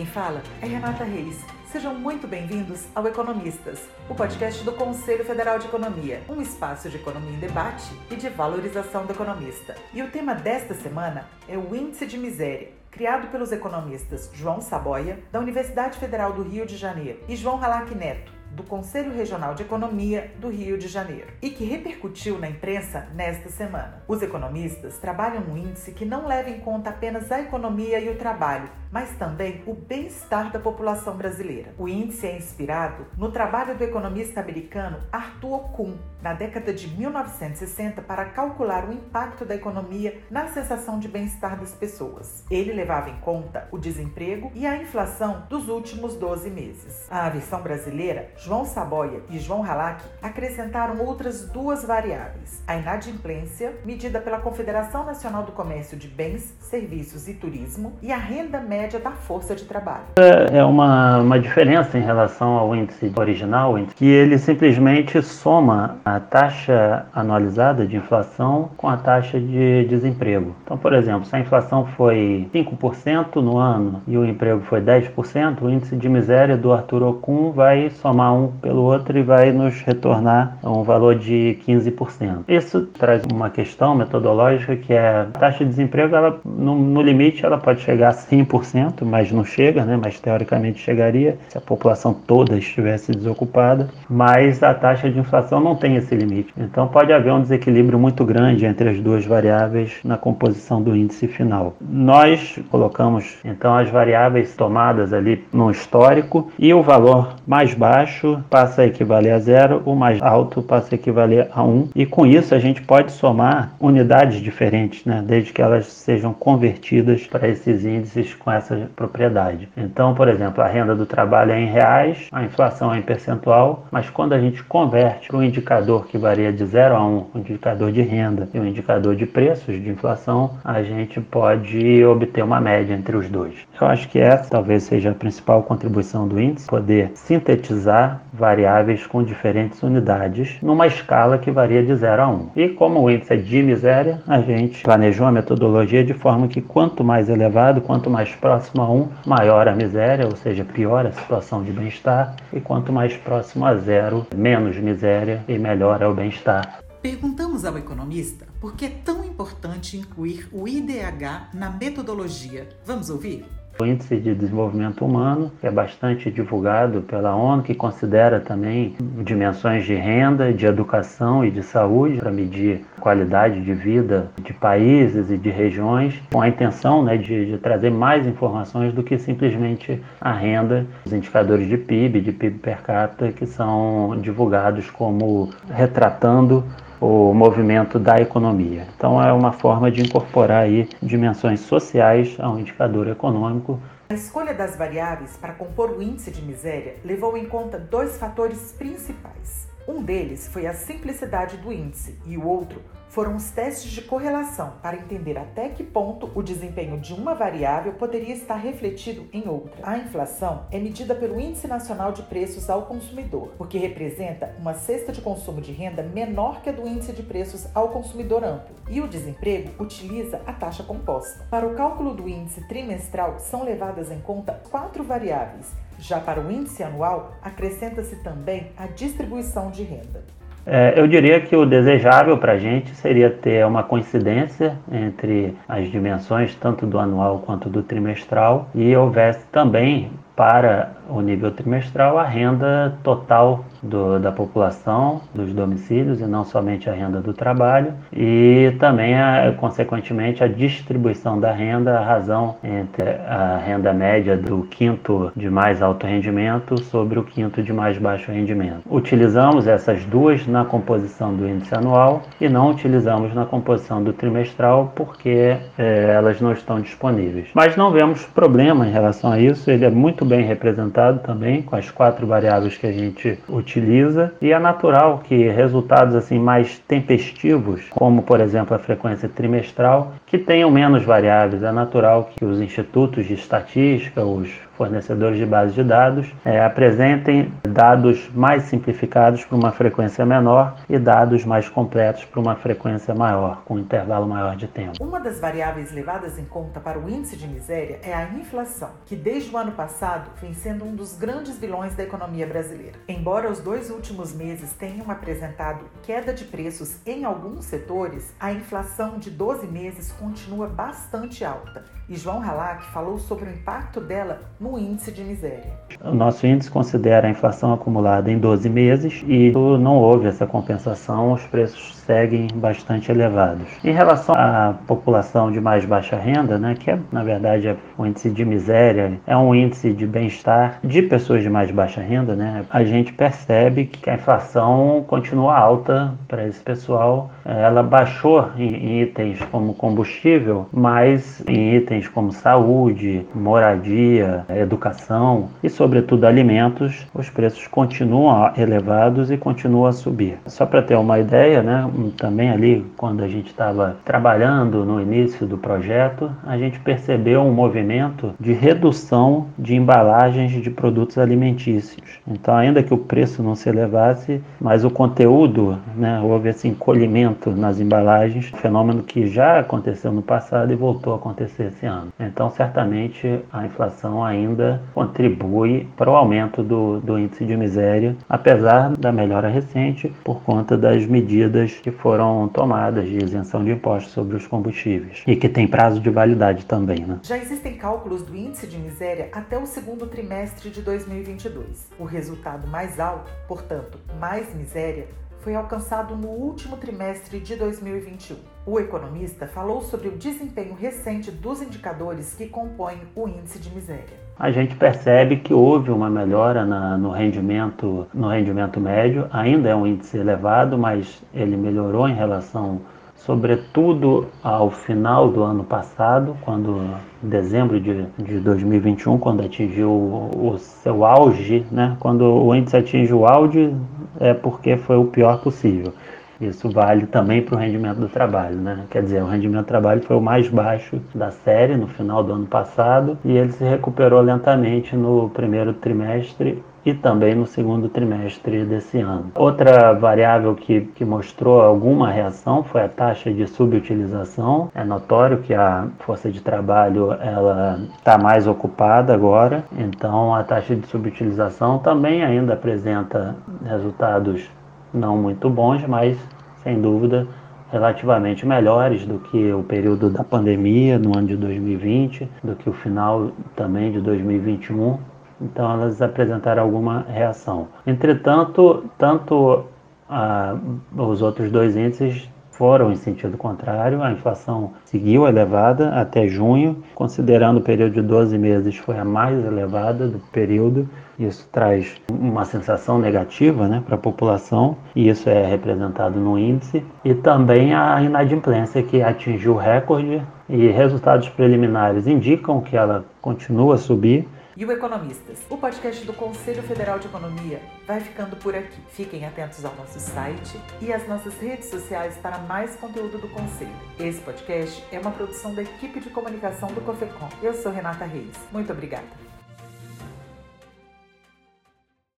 quem fala é Renata Reis. Sejam muito bem-vindos ao Economistas, o podcast do Conselho Federal de Economia, um espaço de economia em debate e de valorização do economista. E o tema desta semana é o Índice de Miséria, criado pelos economistas João Saboia, da Universidade Federal do Rio de Janeiro, e João Halac Neto, do Conselho Regional de Economia do Rio de Janeiro e que repercutiu na imprensa nesta semana. Os economistas trabalham um índice que não leva em conta apenas a economia e o trabalho, mas também o bem-estar da população brasileira. O índice é inspirado no trabalho do economista americano Arthur Kuhn, na década de 1960, para calcular o impacto da economia na sensação de bem-estar das pessoas. Ele levava em conta o desemprego e a inflação dos últimos 12 meses. A versão brasileira, João Saboia e João Halac acrescentaram outras duas variáveis: a inadimplência, medida pela Confederação Nacional do Comércio de Bens, Serviços e Turismo, e a renda média da força de trabalho. É, é uma, uma diferença em relação ao índice original, que ele simplesmente soma a taxa anualizada de inflação com a taxa de desemprego. Então, por exemplo, se a inflação foi 5% no ano e o emprego foi 10%, o índice de miséria do Arthur Ocun vai somar um pelo outro e vai nos retornar um valor de 15%. Isso traz uma questão metodológica que é a taxa de desemprego, ela, no, no limite, ela pode chegar a 100%, mas não chega, né? mas teoricamente chegaria se a população toda estivesse desocupada, mas a taxa de inflação não tem esse limite. Então pode haver um desequilíbrio muito grande entre as duas variáveis na composição do índice final. Nós colocamos então as variáveis tomadas ali no histórico e o valor mais baixo passa a equivaler a zero, o mais alto passa a equivaler a um, e com isso a gente pode somar unidades diferentes, né? desde que elas sejam convertidas para esses índices com essa propriedade. Então, por exemplo, a renda do trabalho é em reais, a inflação é em percentual, mas quando a gente converte para um indicador que varia de 0 a 1, um, um indicador de renda e um indicador de preços de inflação, a gente pode obter uma média entre os dois. Eu acho que essa talvez seja a principal contribuição do índice, poder sintetizar variáveis com diferentes unidades numa escala que varia de 0 a 1. Um. E como o índice é de miséria, a gente planejou a metodologia de forma que quanto mais elevado, quanto mais próximo a 1, um, maior a miséria, ou seja, pior a situação de bem-estar, e quanto mais próximo a zero, menos miséria e melhor é o bem-estar. Perguntamos ao economista por que é tão importante incluir o IDH na metodologia. Vamos ouvir? O Índice de Desenvolvimento Humano, é bastante divulgado pela ONU, que considera também dimensões de renda, de educação e de saúde para medir a qualidade de vida de países e de regiões, com a intenção né, de, de trazer mais informações do que simplesmente a renda, os indicadores de PIB, de PIB per capita, que são divulgados como retratando o movimento da economia. Então é uma forma de incorporar aí dimensões sociais ao indicador econômico. A escolha das variáveis para compor o índice de miséria levou em conta dois fatores principais. Um deles foi a simplicidade do índice e o outro foram os testes de correlação para entender até que ponto o desempenho de uma variável poderia estar refletido em outra. A inflação é medida pelo Índice Nacional de Preços ao Consumidor, porque representa uma cesta de consumo de renda menor que a do índice de preços ao consumidor amplo. E o desemprego utiliza a taxa composta. Para o cálculo do índice trimestral são levadas em conta quatro variáveis. Já para o índice anual, acrescenta-se também a distribuição de renda. É, eu diria que o desejável para a gente seria ter uma coincidência entre as dimensões, tanto do anual quanto do trimestral, e houvesse também para o nível trimestral a renda total do, da população, dos domicílios e não somente a renda do trabalho e também, a, consequentemente, a distribuição da renda, a razão entre a renda média do quinto de mais alto rendimento sobre o quinto de mais baixo rendimento. Utilizamos essas duas na composição do índice anual e não utilizamos na composição do trimestral porque é, elas não estão disponíveis. Mas não vemos problema em relação a isso, ele é muito bem representado também com as quatro variáveis que a gente utiliza e é natural que resultados assim mais tempestivos, como por exemplo a frequência trimestral, que tenham menos variáveis. É natural que os institutos de estatística, os fornecedores de base de dados é, apresentem dados mais simplificados para uma frequência menor e dados mais completos para uma frequência maior, com um intervalo maior de tempo. Uma das variáveis levadas em conta para o índice de miséria é a inflação, que desde o ano passado vem sendo um dos grandes vilões da economia brasileira. Embora os dois últimos meses tenham apresentado queda de preços em alguns setores, a inflação de 12 meses continua bastante alta. E João Halak falou sobre o impacto dela no índice de miséria. O nosso índice considera a inflação acumulada em 12 meses e não houve essa compensação, os preços seguem bastante elevados. Em relação à população de mais baixa renda, né, que é na verdade é o índice de miséria, é um índice de bem-estar de pessoas de mais baixa renda, né, a gente percebe que a inflação continua alta para esse pessoal. Ela baixou em itens como combustível, mas em itens como saúde, moradia, educação e, sobretudo, alimentos, os preços continuam elevados e continuam a subir. Só para ter uma ideia, né, também ali, quando a gente estava trabalhando no início do projeto, a gente percebeu um movimento de redução de embalagens de produtos alimentícios. Então, ainda que o preço não se elevasse, mas o conteúdo, né, houve esse encolhimento nas embalagens, fenômeno que já aconteceu no passado e voltou a acontecer esse ano. Então, certamente, a inflação ainda contribui para o aumento do, do índice de miséria, apesar da melhora recente por conta das medidas que foram tomadas de isenção de impostos sobre os combustíveis e que tem prazo de validade também. Né? Já existem cálculos do índice de miséria até o segundo trimestre de 2022. O resultado mais alto, portanto, mais miséria, foi alcançado no último trimestre de 2021. O economista falou sobre o desempenho recente dos indicadores que compõem o índice de miséria. A gente percebe que houve uma melhora na, no rendimento no rendimento médio. Ainda é um índice elevado, mas ele melhorou em relação sobretudo ao final do ano passado, quando dezembro de, de 2021, quando atingiu o, o seu auge, né? Quando o índice atinge o auge é porque foi o pior possível. Isso vale também para o rendimento do trabalho, né? Quer dizer, o rendimento do trabalho foi o mais baixo da série no final do ano passado e ele se recuperou lentamente no primeiro trimestre e também no segundo trimestre desse ano. Outra variável que, que mostrou alguma reação foi a taxa de subutilização. É notório que a força de trabalho ela está mais ocupada agora, então a taxa de subutilização também ainda apresenta resultados não muito bons, mas sem dúvida relativamente melhores do que o período da pandemia no ano de 2020, do que o final também de 2021. Então elas apresentaram alguma reação. Entretanto, tanto ah, os outros dois índices foram em sentido contrário, a inflação seguiu elevada até junho, considerando o período de 12 meses foi a mais elevada do período. Isso traz uma sensação negativa né, para a população, e isso é representado no índice, e também a inadimplência que atingiu recorde, e resultados preliminares indicam que ela continua a subir, e o Economistas, o podcast do Conselho Federal de Economia, vai ficando por aqui. Fiquem atentos ao nosso site e às nossas redes sociais para mais conteúdo do Conselho. Esse podcast é uma produção da equipe de comunicação do COFECOM. Eu sou Renata Reis. Muito obrigada.